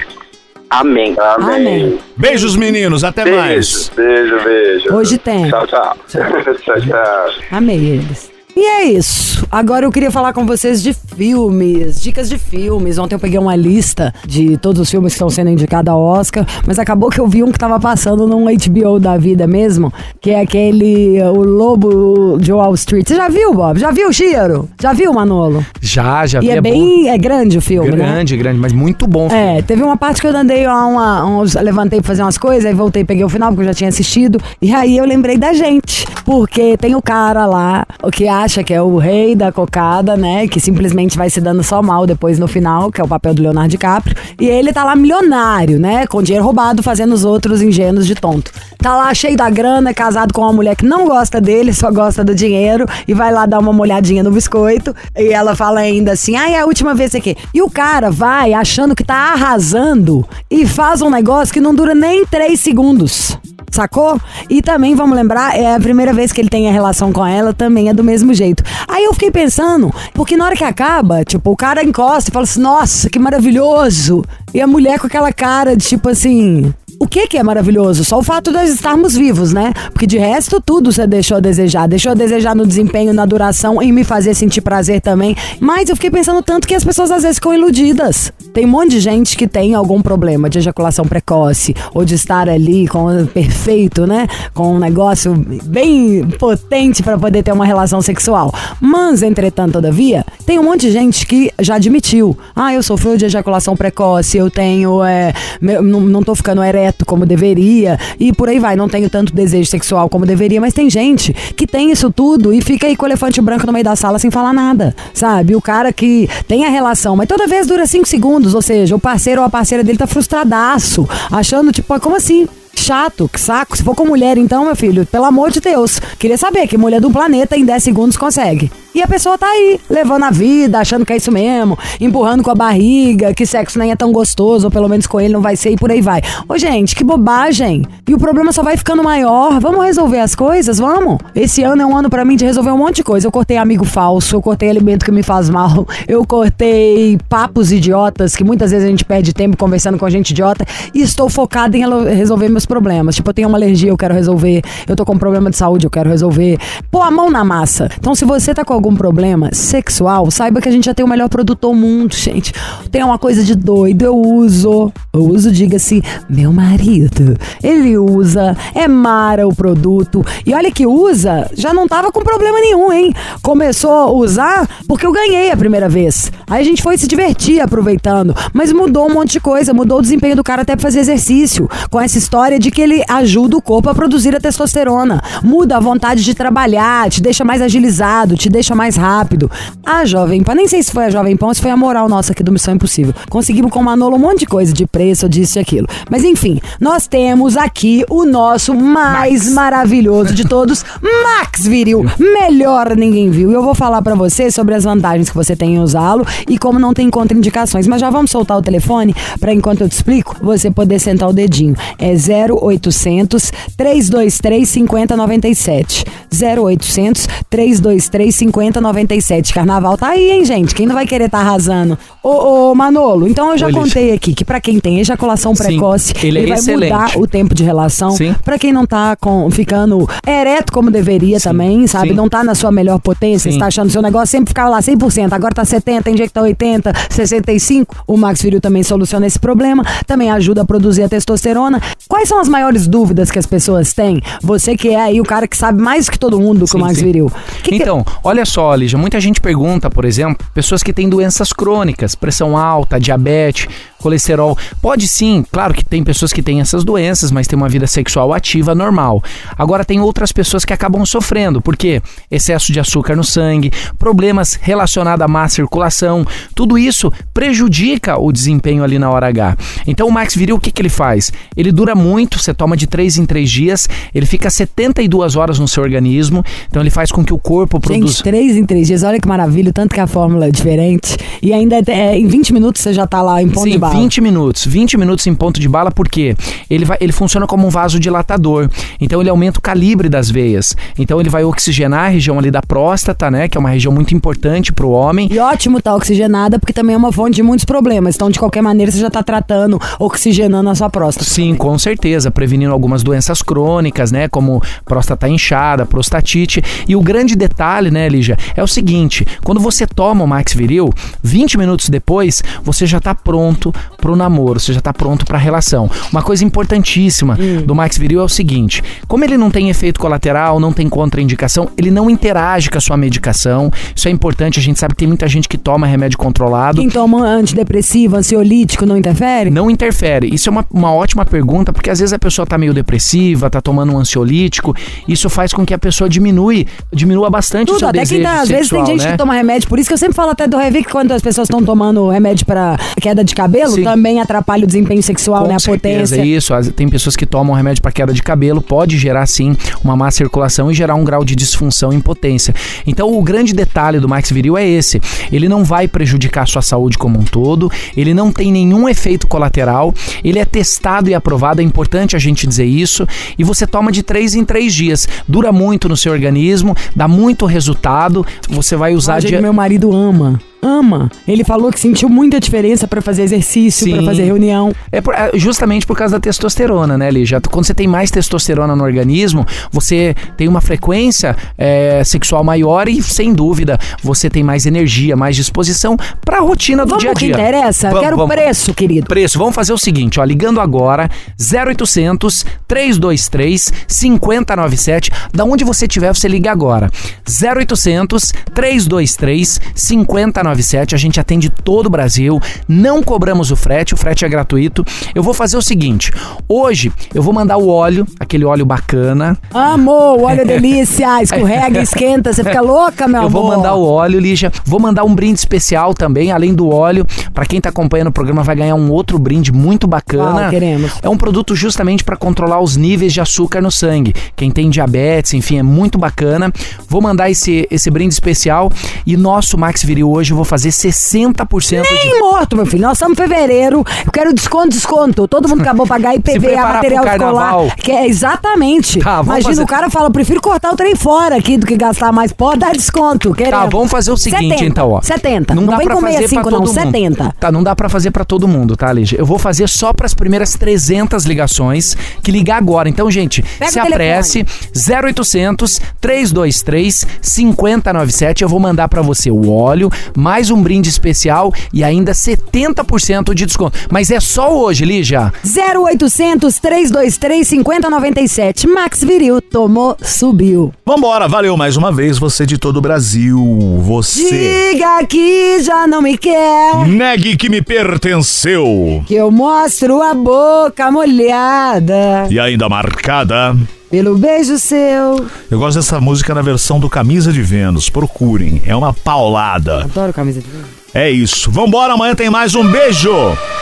Amém. Amém. Beijos, meninos. Até mais. Beijo, beijo. Hoje tem. Tchau, tchau. tchau, <laughs> tchau. Amei eles. E é isso. Agora eu queria falar com vocês de filmes, dicas de filmes. Ontem eu peguei uma lista de todos os filmes que estão sendo indicados ao Oscar, mas acabou que eu vi um que tava passando num HBO da vida mesmo, que é aquele O Lobo de Wall Street. Você já viu, Bob? Já viu, Chiro? Já viu, Manolo? Já, já vi. E é, bom. bem. É grande o filme, né? grande, grande, mas muito bom. É, teve uma parte que eu andei a uma, uns- levantei pra fazer umas coisas, aí voltei, peguei o final, porque eu já tinha assistido. E aí eu lembrei da gente. Porque tem o cara lá, o que acha que é o rei da cocada, né? Que simplesmente vai se dando só mal depois no final, que é o papel do Leonardo DiCaprio. E ele tá lá milionário, né? Com dinheiro roubado, fazendo os outros ingênuos de tonto. Tá lá cheio da grana, casado com uma mulher que não gosta dele, só gosta do dinheiro, e vai lá dar uma molhadinha no biscoito. E ela fala ainda assim: ai, é a última vez aqui. E o cara vai achando que tá arrasando e faz um negócio que não dura nem três segundos. Sacou? E também, vamos lembrar, é a primeira vez que ele tem a relação com ela, também é do mesmo jeito. Aí eu fiquei pensando, porque na hora que acaba, tipo, o cara encosta e fala assim, nossa, que maravilhoso. E a mulher com aquela cara de tipo assim. O que que é maravilhoso? Só o fato de nós estarmos vivos, né? Porque de resto, tudo você deixou a desejar. Deixou a desejar no desempenho, na duração, em me fazer sentir prazer também. Mas eu fiquei pensando tanto que as pessoas às vezes ficam iludidas. Tem um monte de gente que tem algum problema de ejaculação precoce, ou de estar ali com perfeito, né? Com um negócio bem potente para poder ter uma relação sexual. Mas, entretanto, todavia, tem um monte de gente que já admitiu. Ah, eu sofro de ejaculação precoce, eu tenho. É, meu- não, tô ficando como deveria, e por aí vai. Não tenho tanto desejo sexual como deveria, mas tem gente que tem isso tudo e fica aí com o elefante branco no meio da sala sem falar nada, sabe? O cara que tem a relação, mas toda vez dura cinco segundos, ou seja, o parceiro ou a parceira dele tá frustradaço, achando, tipo, "Ah, como assim? Chato, que saco. Se for com mulher, então, meu filho, pelo amor de Deus. Queria saber que mulher do planeta em 10 segundos consegue. E a pessoa tá aí, levando a vida, achando que é isso mesmo, empurrando com a barriga, que sexo nem é tão gostoso, ou pelo menos com ele não vai ser, e por aí vai. Ô, gente, que bobagem. E o problema só vai ficando maior. Vamos resolver as coisas? Vamos? Esse ano é um ano pra mim de resolver um monte de coisa. Eu cortei amigo falso, eu cortei alimento que me faz mal, eu cortei papos idiotas, que muitas vezes a gente perde tempo conversando com gente idiota, e estou focada em resolver meus problemas. Tipo, eu tenho uma alergia, eu quero resolver. Eu tô com um problema de saúde, eu quero resolver. Pô a mão na massa. Então, se você tá com algum problema sexual, saiba que a gente já tem o melhor produto do mundo, gente. Tem uma coisa de doido, eu uso. Eu uso, diga-se, meu marido. Ele usa, é mara o produto. E olha que usa, já não tava com problema nenhum, hein? Começou a usar porque eu ganhei a primeira vez. Aí a gente foi se divertir aproveitando. Mas mudou um monte de coisa, mudou o desempenho do cara até pra fazer exercício. Com essa história de que ele ajuda o corpo a produzir a testosterona. Muda a vontade de trabalhar, te deixa mais agilizado, te deixa mais rápido. A Jovem Pan, nem sei se foi a Jovem Pan ou se foi a moral nossa aqui do Missão Impossível. Conseguimos com o Manolo um monte de coisa de preço, disso e aquilo. Mas enfim, nós temos aqui o nosso mais maravilhoso de todos, Max Viril. Melhor ninguém viu. E eu vou falar pra você sobre as vantagens que você tem em usá-lo e como não tem contraindicações. Mas já vamos soltar o telefone pra enquanto eu te explico, você poder sentar o dedinho. É 0800 323 5097. 0800 323 5097. 5097. Carnaval tá aí, hein, gente? Quem não vai querer tá arrasando? Ô, ô Manolo, então eu já contei aqui que pra quem tem ejaculação Sim, precoce, ele é vai excelente. mudar o tempo de relação. Sim. Pra quem não tá com, ficando ereto como deveria também, sabe? sim. Não tá na sua melhor potência, Sim. está achando seu negócio sempre ficava lá 100%, agora tá 70, tem dia que tá 80, 65. O Max Viril também soluciona esse problema, também ajuda a produzir a testosterona. Quais são as maiores dúvidas que as pessoas têm? Você que é aí o cara que sabe mais que todo mundo que o Sim, Max sim. Viril. Que que- Então, só, Lígia, muita gente pergunta, por exemplo, pessoas que têm doenças crônicas, pressão alta, diabetes, colesterol. Pode sim, claro que tem pessoas que têm essas doenças, mas tem uma vida sexual ativa normal. Agora tem outras pessoas que acabam sofrendo, porque excesso de açúcar no sangue, problemas relacionados à má circulação, tudo isso prejudica o desempenho ali na hora H. Então o Max Viril, o que, que ele faz? Ele dura muito, você toma de 3 em 3 dias, ele fica 72 horas no seu organismo, então ele faz com que o corpo produza. Gente, três em três dias, olha que maravilha, tanto que a fórmula é diferente. E ainda é, em 20 minutos você já tá lá em ponto Sim, de bala. 20 minutos. 20 minutos em ponto de bala, porque ele, vai, ele funciona como um vasodilatador. Então ele aumenta o calibre das veias. Então ele vai oxigenar a região ali da próstata, né? Que é uma região muito importante para o homem. E ótimo tá oxigenada, porque também é uma fonte de muitos problemas. Então, de qualquer maneira, você já tá tratando, oxigenando a sua próstata. Sim, com certeza, prevenindo algumas doenças crônicas, né, como próstata inchada, prostatite. E o grande detalhe, né, Lígia, é o seguinte, quando você toma o Max Viril, 20 minutos depois, você já tá pronto pro namoro, você já tá pronto pra relação. Uma coisa importantíssima do Max Viril é o seguinte, como ele não tem efeito colateral, não tem contraindicação, ele não interage com a sua medicação. Isso é importante, a gente sabe que tem muita gente que toma remédio controlado. Quem toma antidepressivo, ansiolítico, não interfere? Não interfere. Isso é uma, uma ótima pergunta, porque às vezes a pessoa tá meio depressiva, tá tomando um ansiolítico. Isso faz com que a pessoa diminui, diminua bastante o Tudo, seu até desejo quem tá, às vezes tem gente né? que toma remédio, por isso que eu sempre falo até do Revic, quando as pessoas estão tomando remédio pra queda de cabelo, Sim. também atrapalha o desempenho sexual, Com né? A certeza, potência. isso. As- Tem pessoas que tomam remédio para queda de cabelo, pode gerar sim uma má circulação e gerar um grau de disfunção e impotência. Então, o grande detalhe do Max Viril é esse: ele não vai prejudicar a sua saúde como um todo, ele não tem nenhum efeito colateral, ele é testado e aprovado, é importante a gente dizer isso, e você toma de três em três dias. Dura muito no seu organismo, dá muito resultado, você vai usar Hoje de. meu marido ama. Ama. Ele falou que sentiu muita diferença pra fazer exercício, Sim. fazer reunião. É por- é justamente por causa da testosterona, né, Lígia? Quando você tem mais testosterona no organismo, você tem uma frequência é, sexual maior e, sem dúvida, você tem mais energia, mais disposição pra rotina do Vamos dia a pro que dia. interessa? Vamos, Quero o vamos. preço, querido. Preço, vamos fazer o seguinte, ó, ligando agora 0800 323 5097, da onde você estiver, você liga agora. 0800 323 5097, a gente atende todo o Brasil, não cobramos o frete, o frete é gratuito. Eu vou fazer o seguinte, hoje eu vou mandar o óleo, aquele óleo bacana. Amor, olha a delícia. <laughs> Escorrega, esquenta, você fica louca, meu Eu amor. vou mandar o óleo, Lígia. Vou mandar um brinde especial também, além do óleo. Pra quem tá acompanhando o programa, vai ganhar um outro brinde muito bacana. Qual queremos? É um produto justamente pra controlar os níveis de açúcar no sangue. Quem tem diabetes, enfim, é muito bacana. Vou mandar esse, esse brinde especial. E nosso Max Viril hoje eu vou fazer 60% de. Nem morto, meu filho. Nós estamos em fevereiro. Eu quero desconto, desconto. Todo mundo acabou de pagar <laughs> IPVA, material escolar. Que é exatamente. Tá, Imagina fazer- o cara fala, prefiro cortar o trem fora aqui do que gastar mais. Pode dar desconto. Queremos. Tá, vamos fazer o seguinte 70, então, ó. 70. Não, dá vem pra com fazer 65 pra não, todo mundo. 70. Tá, não dá pra fazer pra todo mundo, tá, Lígia? Eu vou fazer só pras primeiras 300 ligações que ligar agora. Então, gente, Pega se apresse 0800 323 5097. Eu vou mandar pra você o óleo, mais um brinde especial e ainda 70% de desconto. Mas é só hoje, Lígia. 0800 323 5097. Max Viril tomou, subiu. Vambora, valeu mais uma vez, você de todo o Brasil. Você. Diga que já não me quer. Negue que me pertenceu. Que eu mostro a boca molhada E ainda marcada. Pelo beijo seu. Eu gosto dessa música na versão do Camisa de Vênus. Procurem, é uma paulada. Adoro camisa de vinho. É isso. Vambora, amanhã tem mais um beijo.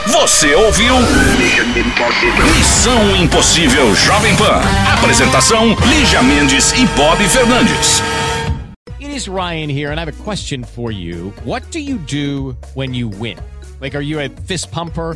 Você ouviu? Missão Impossível Jovem Pan. Apresentação: Lígia Mendes e Bob Fernandes. It is Ryan here, and I have a question for you. What do you do when you win? Like, are you a fist pumper,